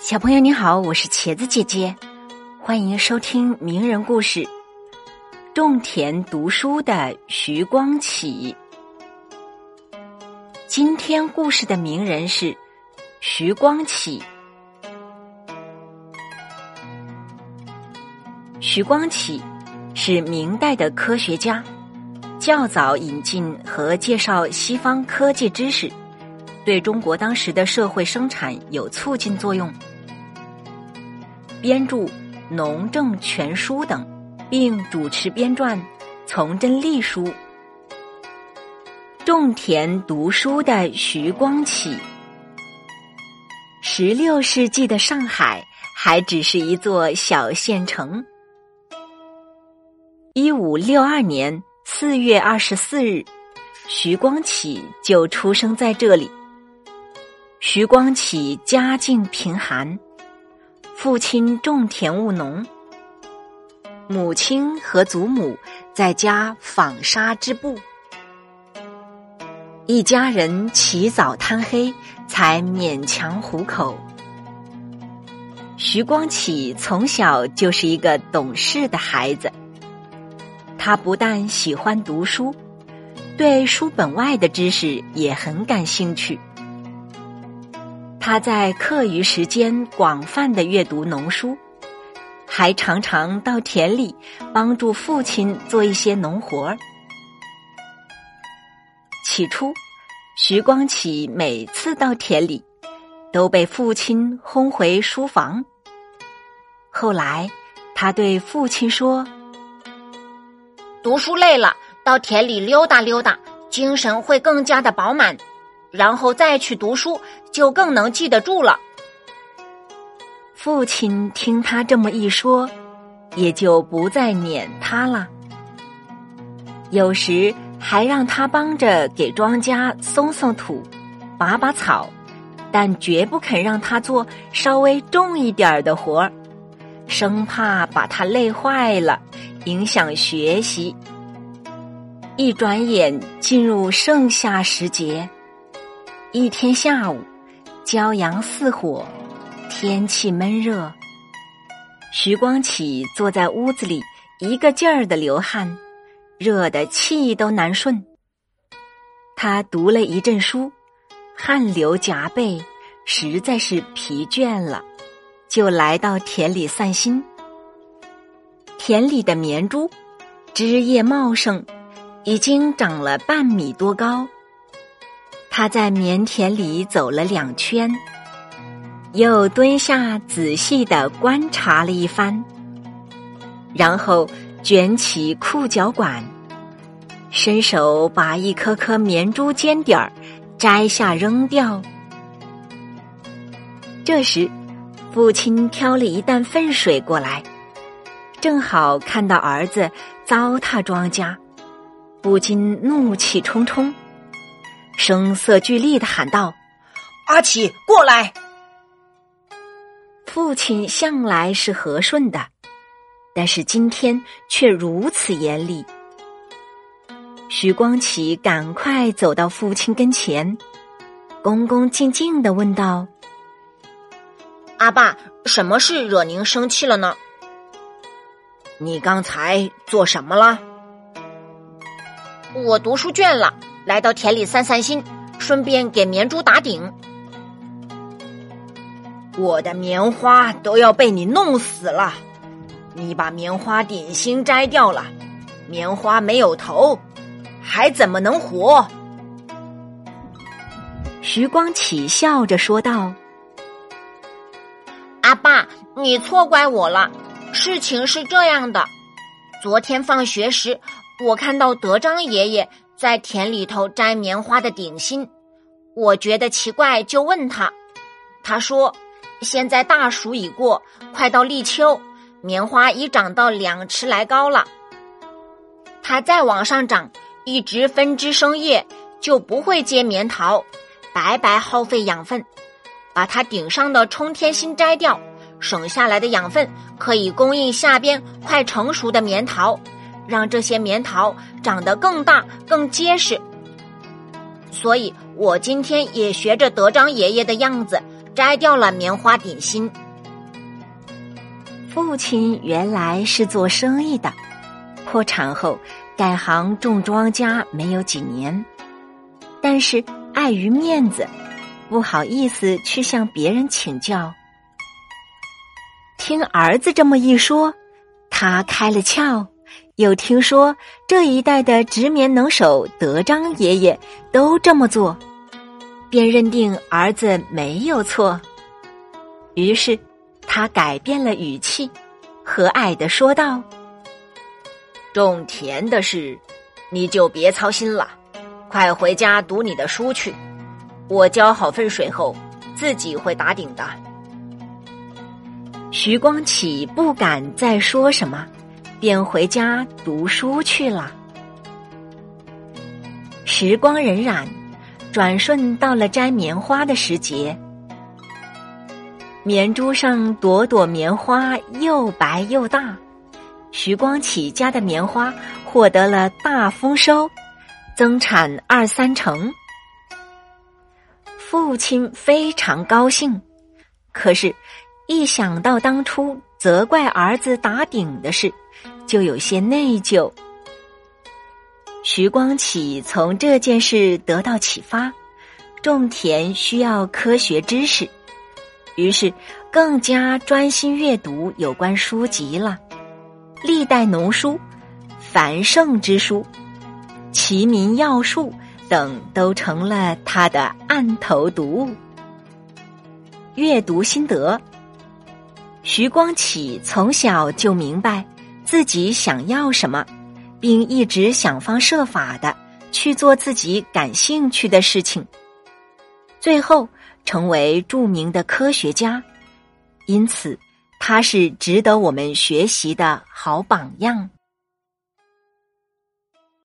小朋友你好，我是茄子姐姐，欢迎收听名人故事。种田读书的徐光启，今天故事的名人是徐光启。徐光启是明代的科学家，较早引进和介绍西方科技知识。对中国当时的社会生产有促进作用，编著《农政全书》等，并主持编撰《从真历书》。种田读书的徐光启，十六世纪的上海还只是一座小县城。一五六二年四月二十四日，徐光启就出生在这里。徐光启家境贫寒，父亲种田务农，母亲和祖母在家纺纱织布，一家人起早贪黑才勉强糊口。徐光启从小就是一个懂事的孩子，他不但喜欢读书，对书本外的知识也很感兴趣。他在课余时间广泛的阅读农书，还常常到田里帮助父亲做一些农活儿。起初，徐光启每次到田里，都被父亲轰回书房。后来，他对父亲说：“读书累了，到田里溜达溜达，精神会更加的饱满。”然后再去读书，就更能记得住了。父亲听他这么一说，也就不再撵他了。有时还让他帮着给庄稼松松土、拔拔草，但绝不肯让他做稍微重一点的活儿，生怕把他累坏了，影响学习。一转眼进入盛夏时节。一天下午，骄阳似火，天气闷热。徐光启坐在屋子里，一个劲儿的流汗，热得气都难顺。他读了一阵书，汗流浃背，实在是疲倦了，就来到田里散心。田里的棉株枝叶茂盛，已经长了半米多高。他在棉田里走了两圈，又蹲下仔细的观察了一番，然后卷起裤脚管，伸手把一颗颗棉珠尖点儿摘下扔掉。这时，父亲挑了一担粪水过来，正好看到儿子糟蹋庄稼，不禁怒气冲冲。声色俱厉的喊道：“阿启，过来！”父亲向来是和顺的，但是今天却如此严厉。徐光启赶快走到父亲跟前，恭恭敬敬的问道：“阿爸，什么事惹您生气了呢？你刚才做什么了？我读书倦了。”来到田里散散心，顺便给棉珠打顶。我的棉花都要被你弄死了！你把棉花顶心摘掉了，棉花没有头，还怎么能活？徐光启笑着说道：“阿爸，你错怪我了。事情是这样的，昨天放学时，我看到德章爷爷。”在田里头摘棉花的顶心，我觉得奇怪，就问他。他说：“现在大暑已过，快到立秋，棉花已长到两尺来高了。它再往上长，一直分枝生叶，就不会结棉桃，白白耗费养分。把它顶上的冲天芯摘掉，省下来的养分可以供应下边快成熟的棉桃。”让这些棉桃长得更大、更结实，所以我今天也学着德章爷爷的样子，摘掉了棉花顶心。父亲原来是做生意的，破产后改行种庄稼没有几年，但是碍于面子，不好意思去向别人请教。听儿子这么一说，他开了窍。又听说这一代的织棉能手德章爷爷都这么做，便认定儿子没有错。于是他改变了语气，和蔼的说道：“种田的事，你就别操心了，快回家读你的书去。我浇好粪水后，自己会打顶的。”徐光启不敢再说什么。便回家读书去了。时光荏苒，转瞬到了摘棉花的时节。棉珠上朵朵棉花又白又大，徐光启家的棉花获得了大丰收，增产二三成。父亲非常高兴，可是，一想到当初责怪儿子打顶的事。就有些内疚。徐光启从这件事得到启发，种田需要科学知识，于是更加专心阅读有关书籍了。历代农书、繁盛之书、齐民要术等都成了他的案头读物。阅读心得：徐光启从小就明白。自己想要什么，并一直想方设法的去做自己感兴趣的事情，最后成为著名的科学家。因此，他是值得我们学习的好榜样。